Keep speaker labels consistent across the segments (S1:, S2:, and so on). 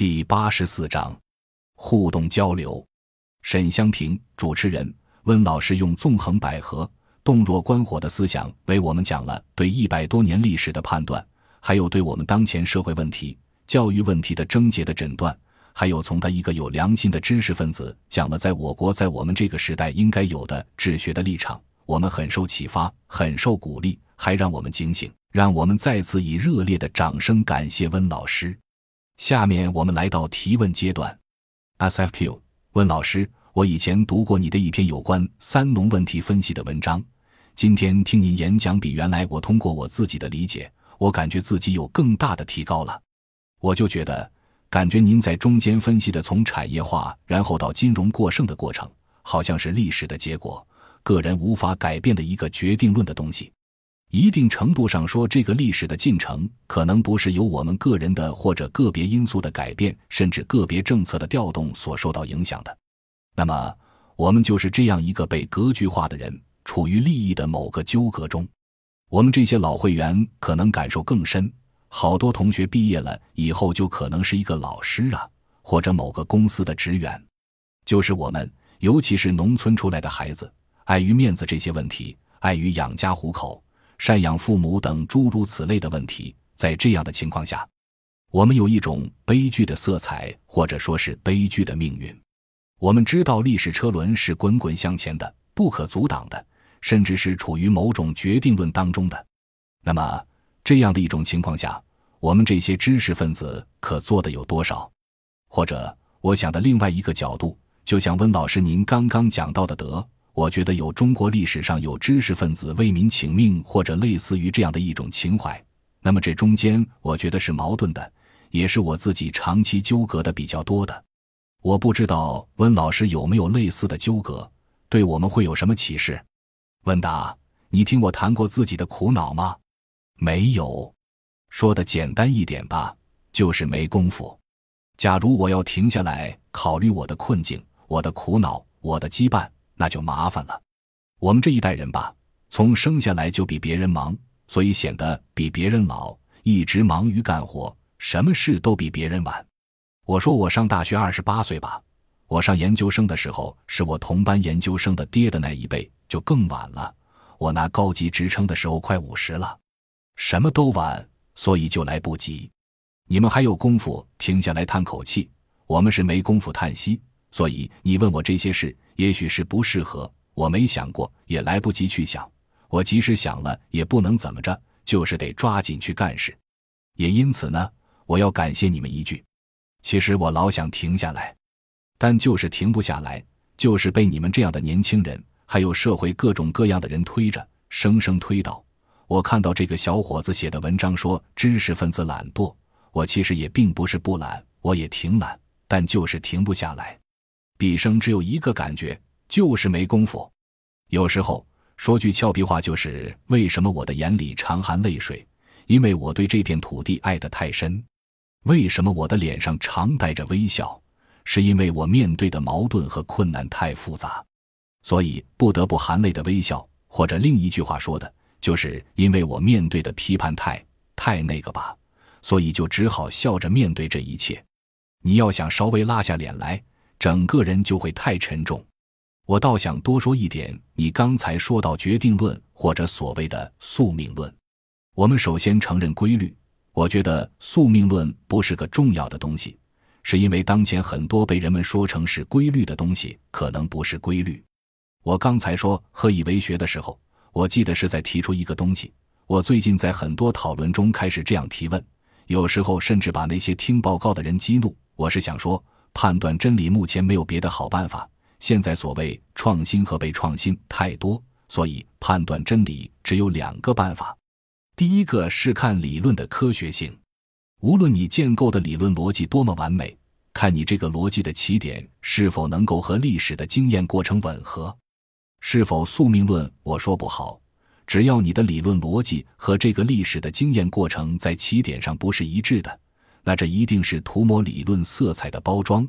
S1: 第八十四章互动交流。沈香平，主持人温老师用纵横捭阖、洞若观火的思想为我们讲了对一百多年历史的判断，还有对我们当前社会问题、教育问题的症结的诊断，还有从他一个有良心的知识分子讲了在我国在我们这个时代应该有的治学的立场。我们很受启发，很受鼓励，还让我们警醒。让我们再次以热烈的掌声感谢温老师。下面我们来到提问阶段。SFQ，问老师，我以前读过你的一篇有关三农问题分析的文章，今天听您演讲，比原来我通过我自己的理解，我感觉自己有更大的提高了。我就觉得，感觉您在中间分析的从产业化然后到金融过剩的过程，好像是历史的结果。个人无法改变的一个决定论的东西，一定程度上说，这个历史的进程可能不是由我们个人的或者个别因素的改变，甚至个别政策的调动所受到影响的。那么，我们就是这样一个被格局化的人，处于利益的某个纠葛中。我们这些老会员可能感受更深，好多同学毕业了以后就可能是一个老师啊，或者某个公司的职员。就是我们，尤其是农村出来的孩子。碍于面子这些问题，碍于养家糊口、赡养父母等诸如此类的问题，在这样的情况下，我们有一种悲剧的色彩，或者说是悲剧的命运。我们知道历史车轮是滚滚向前的，不可阻挡的，甚至是处于某种决定论当中的。那么，这样的一种情况下，我们这些知识分子可做的有多少？或者，我想的另外一个角度，就像温老师您刚刚讲到的，德。我觉得有中国历史上有知识分子为民请命，或者类似于这样的一种情怀。那么这中间，我觉得是矛盾的，也是我自己长期纠葛的比较多的。我不知道温老师有没有类似的纠葛，对我们会有什么启示？问答：你听我谈过自己的苦恼吗？没有。说的简单一点吧，就是没功夫。假如我要停下来考虑我的困境、我的苦恼、我的羁绊。那就麻烦了。我们这一代人吧，从生下来就比别人忙，所以显得比别人老，一直忙于干活，什么事都比别人晚。我说我上大学二十八岁吧，我上研究生的时候是我同班研究生的爹的那一辈，就更晚了。我拿高级职称的时候快五十了，什么都晚，所以就来不及。你们还有功夫停下来叹口气，我们是没功夫叹息。所以你问我这些事。也许是不适合，我没想过，也来不及去想。我即使想了，也不能怎么着，就是得抓紧去干事。也因此呢，我要感谢你们一句。其实我老想停下来，但就是停不下来，就是被你们这样的年轻人，还有社会各种各样的人推着，生生推倒。我看到这个小伙子写的文章说知识分子懒惰，我其实也并不是不懒，我也挺懒，但就是停不下来。毕生只有一个感觉，就是没功夫。有时候说句俏皮话，就是为什么我的眼里常含泪水？因为我对这片土地爱得太深。为什么我的脸上常带着微笑？是因为我面对的矛盾和困难太复杂，所以不得不含泪的微笑。或者另一句话说的，就是因为我面对的批判太太那个吧，所以就只好笑着面对这一切。你要想稍微拉下脸来。整个人就会太沉重。我倒想多说一点，你刚才说到决定论或者所谓的宿命论。我们首先承认规律。我觉得宿命论不是个重要的东西，是因为当前很多被人们说成是规律的东西，可能不是规律。我刚才说何以为学的时候，我记得是在提出一个东西。我最近在很多讨论中开始这样提问，有时候甚至把那些听报告的人激怒。我是想说。判断真理目前没有别的好办法。现在所谓创新和被创新太多，所以判断真理只有两个办法。第一个是看理论的科学性，无论你建构的理论逻辑多么完美，看你这个逻辑的起点是否能够和历史的经验过程吻合。是否宿命论？我说不好。只要你的理论逻辑和这个历史的经验过程在起点上不是一致的。那这一定是涂抹理论色彩的包装，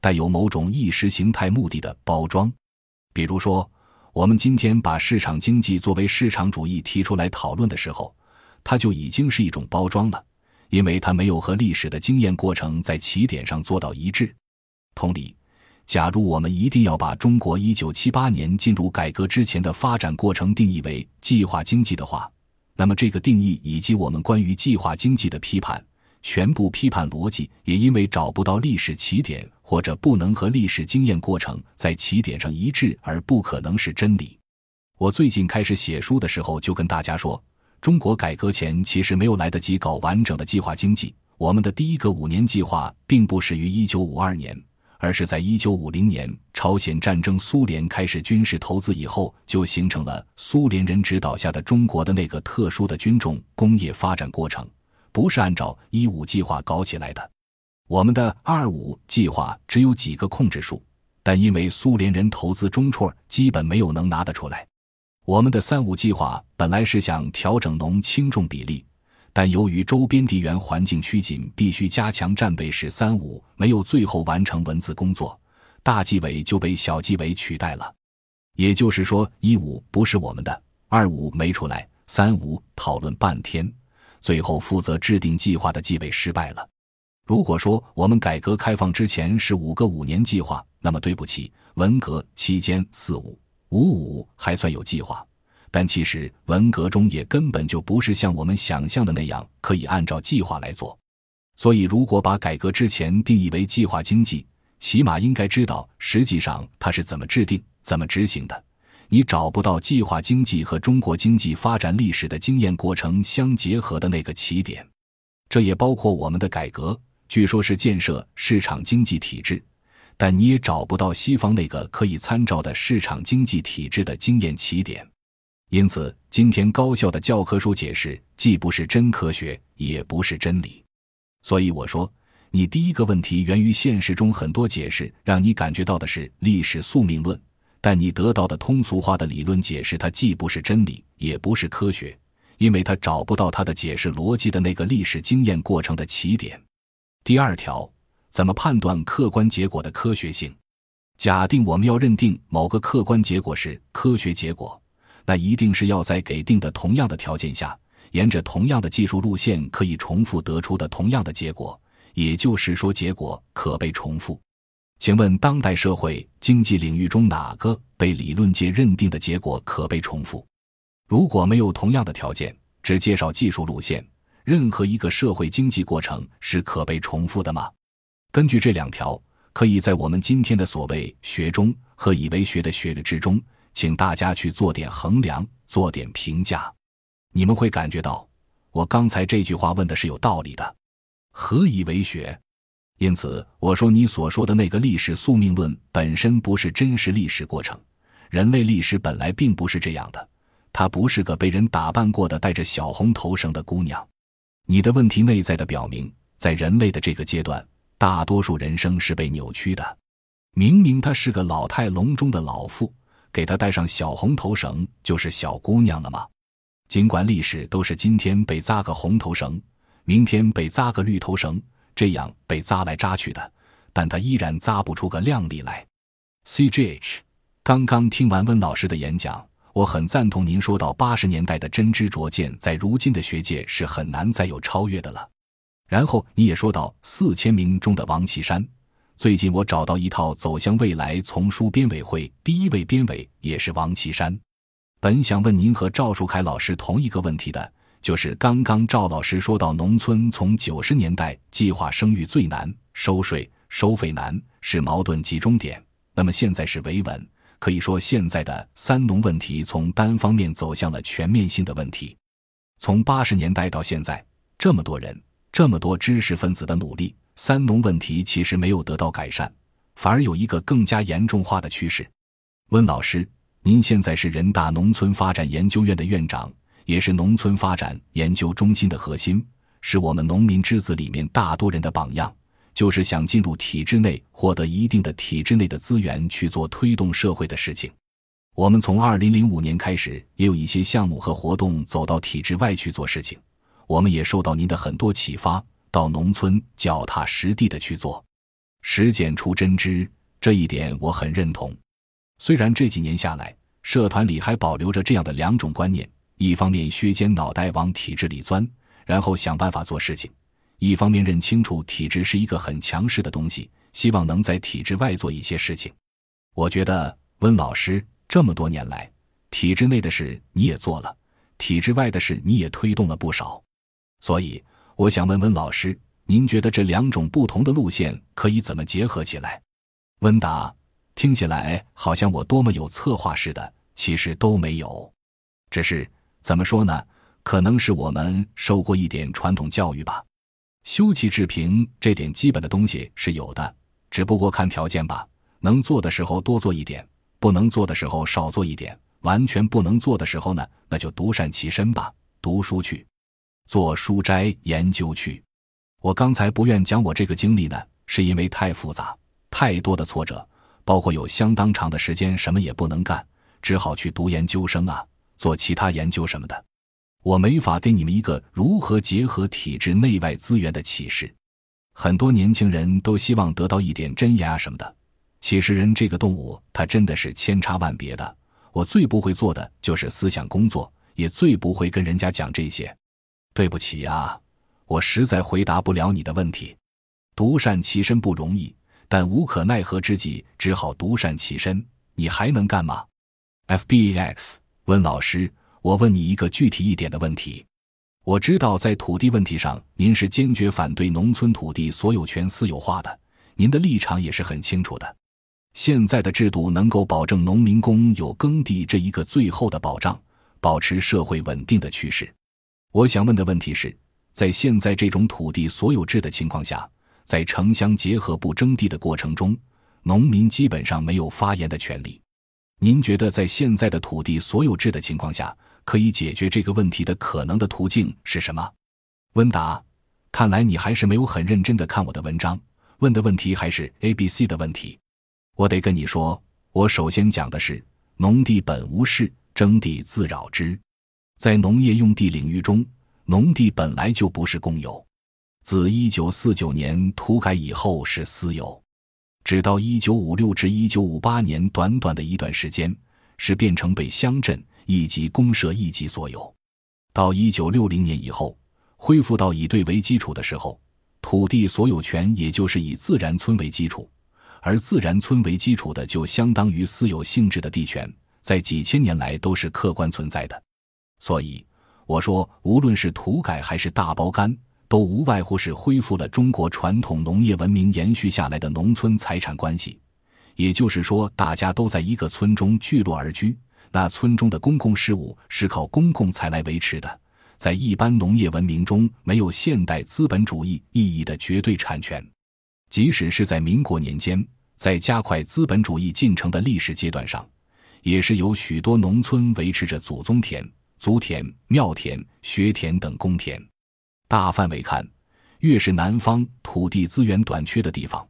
S1: 带有某种意识形态目的的包装。比如说，我们今天把市场经济作为市场主义提出来讨论的时候，它就已经是一种包装了。因为它没有和历史的经验过程在起点上做到一致。同理，假如我们一定要把中国一九七八年进入改革之前的发展过程定义为计划经济的话，那么这个定义以及我们关于计划经济的批判，全部批判逻辑也因为找不到历史起点或者不能和历史经验过程在起点上一致而不可能是真理。我最近开始写书的时候就跟大家说。中国改革前其实没有来得及搞完整的计划经济。我们的第一个五年计划并不始于一九五二年，而是在一九五零年朝鲜战争，苏联开始军事投资以后，就形成了苏联人指导下的中国的那个特殊的军种工业发展过程，不是按照一五计划搞起来的。我们的二五计划只有几个控制数，但因为苏联人投资中辍，基本没有能拿得出来。我们的三五计划本来是想调整农轻重比例，但由于周边地缘环境趋紧，必须加强战备，使三五没有最后完成文字工作，大纪委就被小纪委取代了。也就是说，一五不是我们的，二五没出来，三五讨论半天，最后负责制定计划的纪委失败了。如果说我们改革开放之前是五个五年计划，那么对不起，文革期间四五。五五还算有计划，但其实文革中也根本就不是像我们想象的那样可以按照计划来做。所以，如果把改革之前定义为计划经济，起码应该知道实际上它是怎么制定、怎么执行的。你找不到计划经济和中国经济发展历史的经验过程相结合的那个起点，这也包括我们的改革，据说是建设市场经济体制。但你也找不到西方那个可以参照的市场经济体制的经验起点，因此今天高校的教科书解释既不是真科学，也不是真理。所以我说，你第一个问题源于现实中很多解释让你感觉到的是历史宿命论，但你得到的通俗化的理论解释它既不是真理，也不是科学，因为它找不到它的解释逻辑的那个历史经验过程的起点。第二条。怎么判断客观结果的科学性？假定我们要认定某个客观结果是科学结果，那一定是要在给定的同样的条件下，沿着同样的技术路线可以重复得出的同样的结果，也就是说，结果可被重复。请问，当代社会经济领域中哪个被理论界认定的结果可被重复？如果没有同样的条件，只介绍技术路线，任何一个社会经济过程是可被重复的吗？根据这两条，可以在我们今天的所谓学中和以为学的学的之中，请大家去做点衡量，做点评价。你们会感觉到，我刚才这句话问的是有道理的。何以为学？因此，我说你所说的那个历史宿命论本身不是真实历史过程。人类历史本来并不是这样的，它不是个被人打扮过的带着小红头绳的姑娘。你的问题内在的表明，在人类的这个阶段。大多数人生是被扭曲的，明明她是个老态龙钟的老妇，给她戴上小红头绳就是小姑娘了吗？尽管历史都是今天被扎个红头绳，明天被扎个绿头绳，这样被扎来扎去的，但他依然扎不出个靓丽来。C G H，刚刚听完温老师的演讲，我很赞同您说到八十年代的真知灼见，在如今的学界是很难再有超越的了。然后你也说到四千名中的王岐山，最近我找到一套《走向未来》丛书，编委会第一位编委也是王岐山。本想问您和赵树凯老师同一个问题的，就是刚刚赵老师说到农村从九十年代计划生育最难，收税收费难是矛盾集中点。那么现在是维稳，可以说现在的三农问题从单方面走向了全面性的问题。从八十年代到现在，这么多人。这么多知识分子的努力，三农问题其实没有得到改善，反而有一个更加严重化的趋势。温老师，您现在是人大农村发展研究院的院长，也是农村发展研究中心的核心，是我们农民之子里面大多人的榜样，就是想进入体制内，获得一定的体制内的资源去做推动社会的事情。我们从二零零五年开始，也有一些项目和活动走到体制外去做事情。我们也受到您的很多启发，到农村脚踏实地的去做，实践出真知，这一点我很认同。虽然这几年下来，社团里还保留着这样的两种观念：一方面削尖脑袋往体制里钻，然后想办法做事情；一方面认清楚体制是一个很强势的东西，希望能在体制外做一些事情。我觉得温老师这么多年来，体制内的事你也做了，体制外的事你也推动了不少。所以我想问温老师，您觉得这两种不同的路线可以怎么结合起来？温达，听起来好像我多么有策划似的，其实都没有，只是怎么说呢？可能是我们受过一点传统教育吧。修齐治平这点基本的东西是有的，只不过看条件吧。能做的时候多做一点，不能做的时候少做一点。完全不能做的时候呢，那就独善其身吧，读书去，做书斋研究去。我刚才不愿讲我这个经历呢，是因为太复杂，太多的挫折，包括有相当长的时间什么也不能干，只好去读研究生啊，做其他研究什么的。我没法给你们一个如何结合体制内外资源的启示。很多年轻人都希望得到一点真言啊什么的。其实人这个动物，它真的是千差万别的。我最不会做的就是思想工作，也最不会跟人家讲这些。对不起啊，我实在回答不了你的问题。独善其身不容易，但无可奈何之际，只好独善其身。你还能干嘛？FBX 温老师。我问你一个具体一点的问题，我知道在土地问题上，您是坚决反对农村土地所有权私有化的，您的立场也是很清楚的。现在的制度能够保证农民工有耕地这一个最后的保障，保持社会稳定的趋势。我想问的问题是，在现在这种土地所有制的情况下，在城乡结合部征地的过程中，农民基本上没有发言的权利。您觉得在现在的土地所有制的情况下？可以解决这个问题的可能的途径是什么？温达，看来你还是没有很认真的看我的文章，问的问题还是 A、B、C 的问题。我得跟你说，我首先讲的是“农地本无事，征地自扰之”。在农业用地领域中，农地本来就不是公有，自一九四九年土改以后是私有，直到一九五六至一九五八年短短的一段时间，是变成被乡镇。一级公社一级所有，到一九六零年以后恢复到以队为基础的时候，土地所有权也就是以自然村为基础，而自然村为基础的就相当于私有性质的地权，在几千年来都是客观存在的。所以我说，无论是土改还是大包干，都无外乎是恢复了中国传统农业文明延续下来的农村财产关系，也就是说，大家都在一个村中聚落而居。那村中的公共事务是靠公共财来维持的，在一般农业文明中没有现代资本主义意义的绝对产权，即使是在民国年间，在加快资本主义进程的历史阶段上，也是有许多农村维持着祖宗田、族田、庙田、学田等公田。大范围看，越是南方土地资源短缺的地方，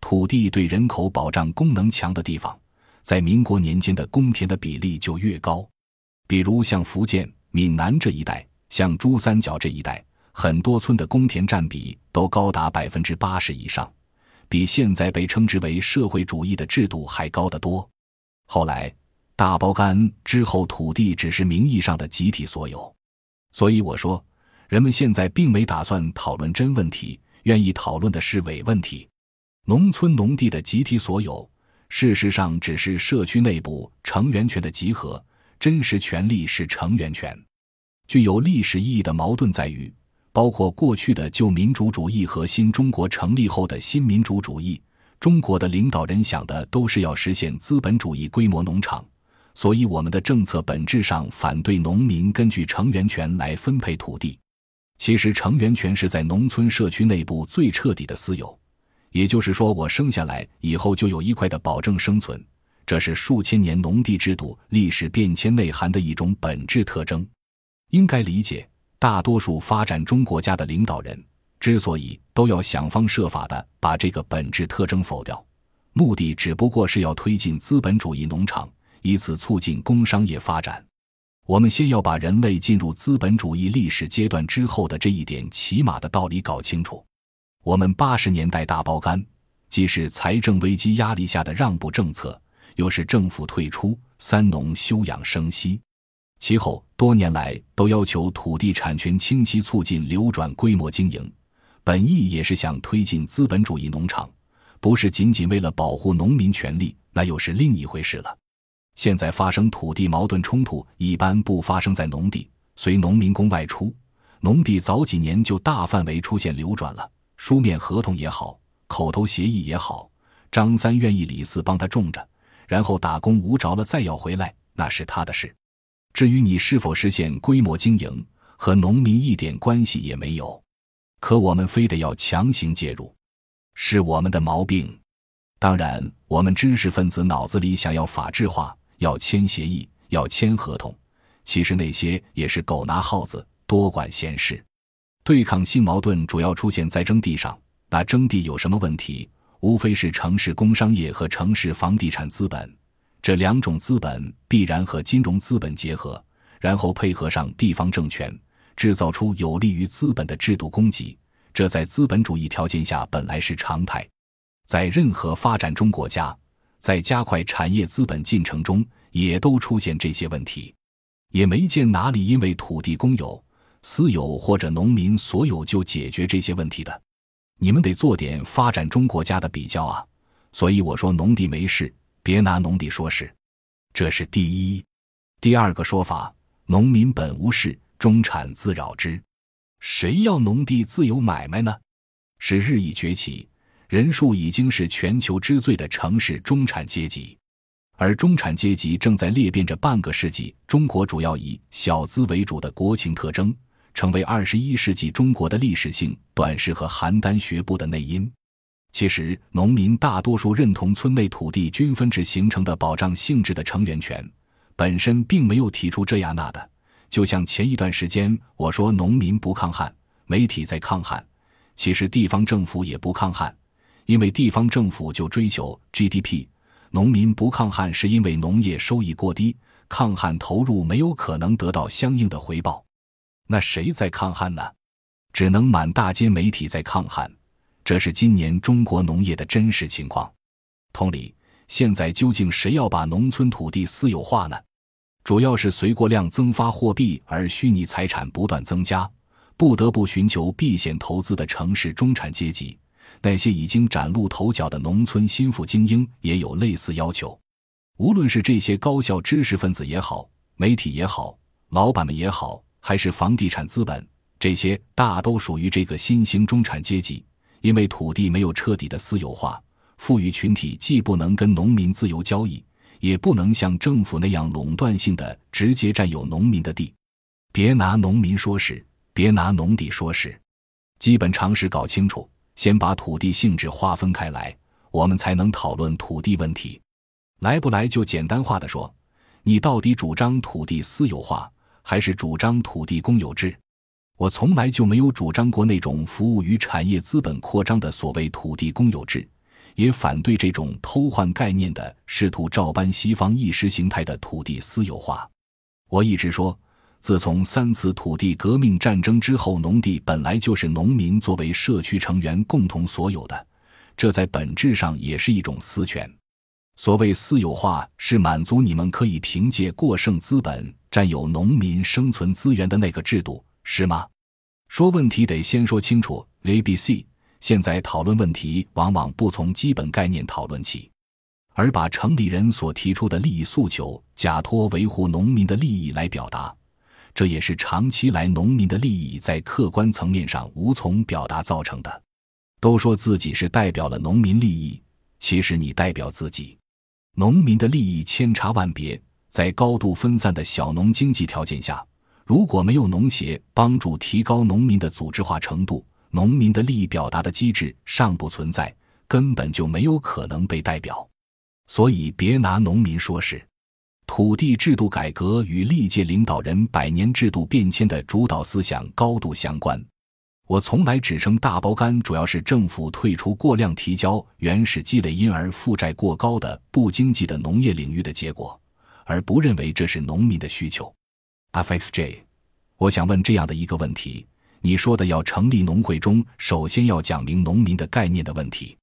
S1: 土地对人口保障功能强的地方。在民国年间的公田的比例就越高，比如像福建闽南这一带，像珠三角这一带，很多村的公田占比都高达百分之八十以上，比现在被称之为社会主义的制度还高得多。后来大包干之后，土地只是名义上的集体所有，所以我说，人们现在并没打算讨论真问题，愿意讨论的是伪问题。农村农地的集体所有。事实上，只是社区内部成员权的集合，真实权利是成员权。具有历史意义的矛盾在于，包括过去的旧民主主义和新中国成立后的新民主主义，中国的领导人想的都是要实现资本主义规模农场，所以我们的政策本质上反对农民根据成员权来分配土地。其实，成员权是在农村社区内部最彻底的私有。也就是说，我生下来以后就有一块的保证生存，这是数千年农地制度历史变迁内涵的一种本质特征。应该理解，大多数发展中国家的领导人之所以都要想方设法的把这个本质特征否掉，目的只不过是要推进资本主义农场，以此促进工商业发展。我们先要把人类进入资本主义历史阶段之后的这一点起码的道理搞清楚。我们八十年代大包干，既是财政危机压力下的让步政策，又是政府退出三农休养生息。其后多年来都要求土地产权清晰，促进流转规模经营。本意也是想推进资本主义农场，不是仅仅为了保护农民权利，那又是另一回事了。现在发生土地矛盾冲突，一般不发生在农地，随农民工外出，农地早几年就大范围出现流转了。书面合同也好，口头协议也好，张三愿意李四帮他种着，然后打工无着了再要回来，那是他的事。至于你是否实现规模经营，和农民一点关系也没有。可我们非得要强行介入，是我们的毛病。当然，我们知识分子脑子里想要法制化，要签协议，要签合同，其实那些也是狗拿耗子，多管闲事。对抗性矛盾主要出现在征地上。那征地有什么问题？无非是城市工商业和城市房地产资本这两种资本必然和金融资本结合，然后配合上地方政权。制造出有利于资本的制度供给，这在资本主义条件下本来是常态。在任何发展中国家，在加快产业资本进程中，也都出现这些问题。也没见哪里因为土地公有、私有或者农民所有就解决这些问题的。你们得做点发展中国家的比较啊！所以我说农地没事，别拿农地说事。这是第一。第二个说法，农民本无事。中产自扰之，谁要农地自由买卖呢？是日益崛起，人数已经是全球之最的城市中产阶级，而中产阶级正在裂变着半个世纪中国主要以小资为主的国情特征，成为二十一世纪中国的历史性短视和邯郸学步的内因。其实，农民大多数认同村内土地均分制形成的保障性质的成员权，本身并没有提出这样那的。就像前一段时间我说农民不抗旱，媒体在抗旱，其实地方政府也不抗旱，因为地方政府就追求 GDP。农民不抗旱是因为农业收益过低，抗旱投入没有可能得到相应的回报。那谁在抗旱呢？只能满大街媒体在抗旱，这是今年中国农业的真实情况。同理，现在究竟谁要把农村土地私有化呢？主要是随过量增发货币而虚拟财产不断增加，不得不寻求避险投资的城市中产阶级，那些已经崭露头角的农村心腹精英也有类似要求。无论是这些高校知识分子也好，媒体也好，老板们也好，还是房地产资本，这些大都属于这个新兴中产阶级。因为土地没有彻底的私有化，富裕群体既不能跟农民自由交易。也不能像政府那样垄断性的直接占有农民的地，别拿农民说事，别拿农地说事，基本常识搞清楚，先把土地性质划分开来，我们才能讨论土地问题。来不来就简单化的说，你到底主张土地私有化，还是主张土地公有制？我从来就没有主张过那种服务于产业资本扩张的所谓土地公有制。也反对这种偷换概念的试图照搬西方意识形态的土地私有化。我一直说，自从三次土地革命战争之后，农地本来就是农民作为社区成员共同所有的，这在本质上也是一种私权。所谓私有化，是满足你们可以凭借过剩资本占有农民生存资源的那个制度，是吗？说问题得先说清楚，A、B、C。现在讨论问题，往往不从基本概念讨论起，而把城里人所提出的利益诉求假托维护农民的利益来表达，这也是长期来农民的利益在客观层面上无从表达造成的。都说自己是代表了农民利益，其实你代表自己。农民的利益千差万别，在高度分散的小农经济条件下，如果没有农协帮助提高农民的组织化程度，农民的利益表达的机制尚不存在，根本就没有可能被代表，所以别拿农民说事。土地制度改革与历届领导人百年制度变迁的主导思想高度相关。我从来只称大包干主要是政府退出过量提交原始积累，因而负债过高的不经济的农业领域的结果，而不认为这是农民的需求。FXJ，我想问这样的一个问题。你说的要成立农会中，首先要讲明农民的概念的问题。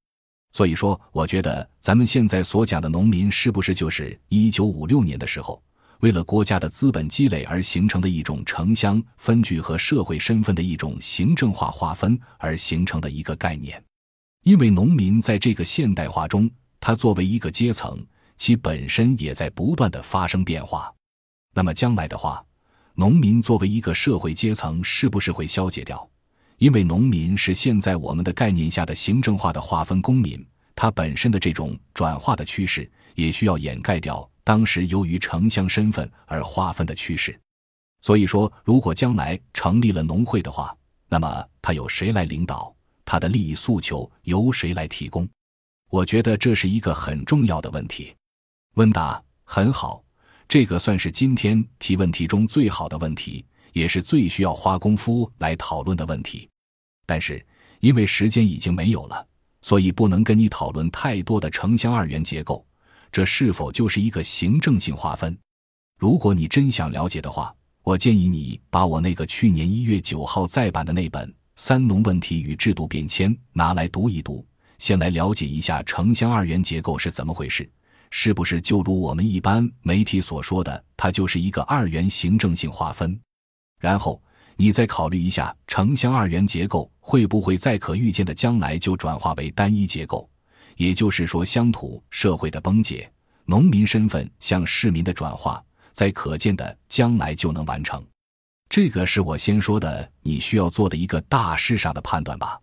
S1: 所以说，我觉得咱们现在所讲的农民，是不是就是一九五六年的时候为了国家的资本积累而形成的一种城乡分据和社会身份的一种行政化划分而形成的一个概念。因为农民在这个现代化中，他作为一个阶层，其本身也在不断的发生变化。那么将来的话，农民作为一个社会阶层，是不是会消解掉？因为农民是现在我们的概念下的行政化的划分公民，他本身的这种转化的趋势，也需要掩盖掉当时由于城乡身份而划分的趋势。所以说，如果将来成立了农会的话，那么他由谁来领导？他的利益诉求由谁来提供？我觉得这是一个很重要的问题。问答很好，这个算是今天提问题中最好的问题。也是最需要花功夫来讨论的问题，但是因为时间已经没有了，所以不能跟你讨论太多的城乡二元结构，这是否就是一个行政性划分？如果你真想了解的话，我建议你把我那个去年一月九号再版的那本《三农问题与制度变迁》拿来读一读，先来了解一下城乡二元结构是怎么回事，是不是就如我们一般媒体所说的，它就是一个二元行政性划分？然后你再考虑一下，城乡二元结构会不会在可预见的将来就转化为单一结构？也就是说，乡土社会的崩解，农民身份向市民的转化，在可见的将来就能完成。这个是我先说的，你需要做的一个大事上的判断吧。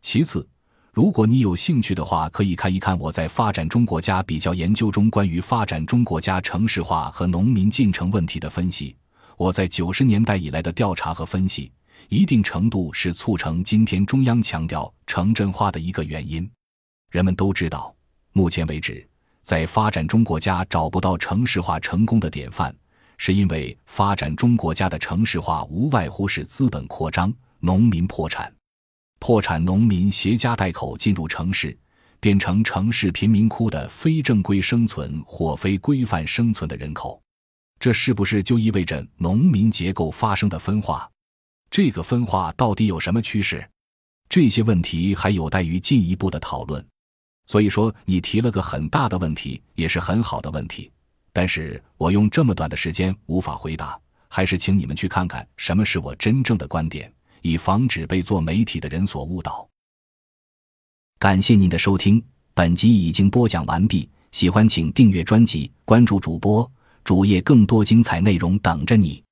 S1: 其次，如果你有兴趣的话，可以看一看我在《发展中国家比较研究》中关于发展中国家城市化和农民进城问题的分析。我在九十年代以来的调查和分析，一定程度是促成今天中央强调城镇化的一个原因。人们都知道，目前为止，在发展中国家找不到城市化成功的典范，是因为发展中国家的城市化无外乎是资本扩张、农民破产、破产农民携家带口进入城市，变成城市贫民窟的非正规生存或非规范生存的人口。这是不是就意味着农民结构发生的分化？这个分化到底有什么趋势？这些问题还有待于进一步的讨论。所以说，你提了个很大的问题，也是很好的问题。但是我用这么短的时间无法回答，还是请你们去看看什么是我真正的观点，以防止被做媒体的人所误导。感谢您的收听，本集已经播讲完毕。喜欢请订阅专辑，关注主播。主页更多精彩内容等着你。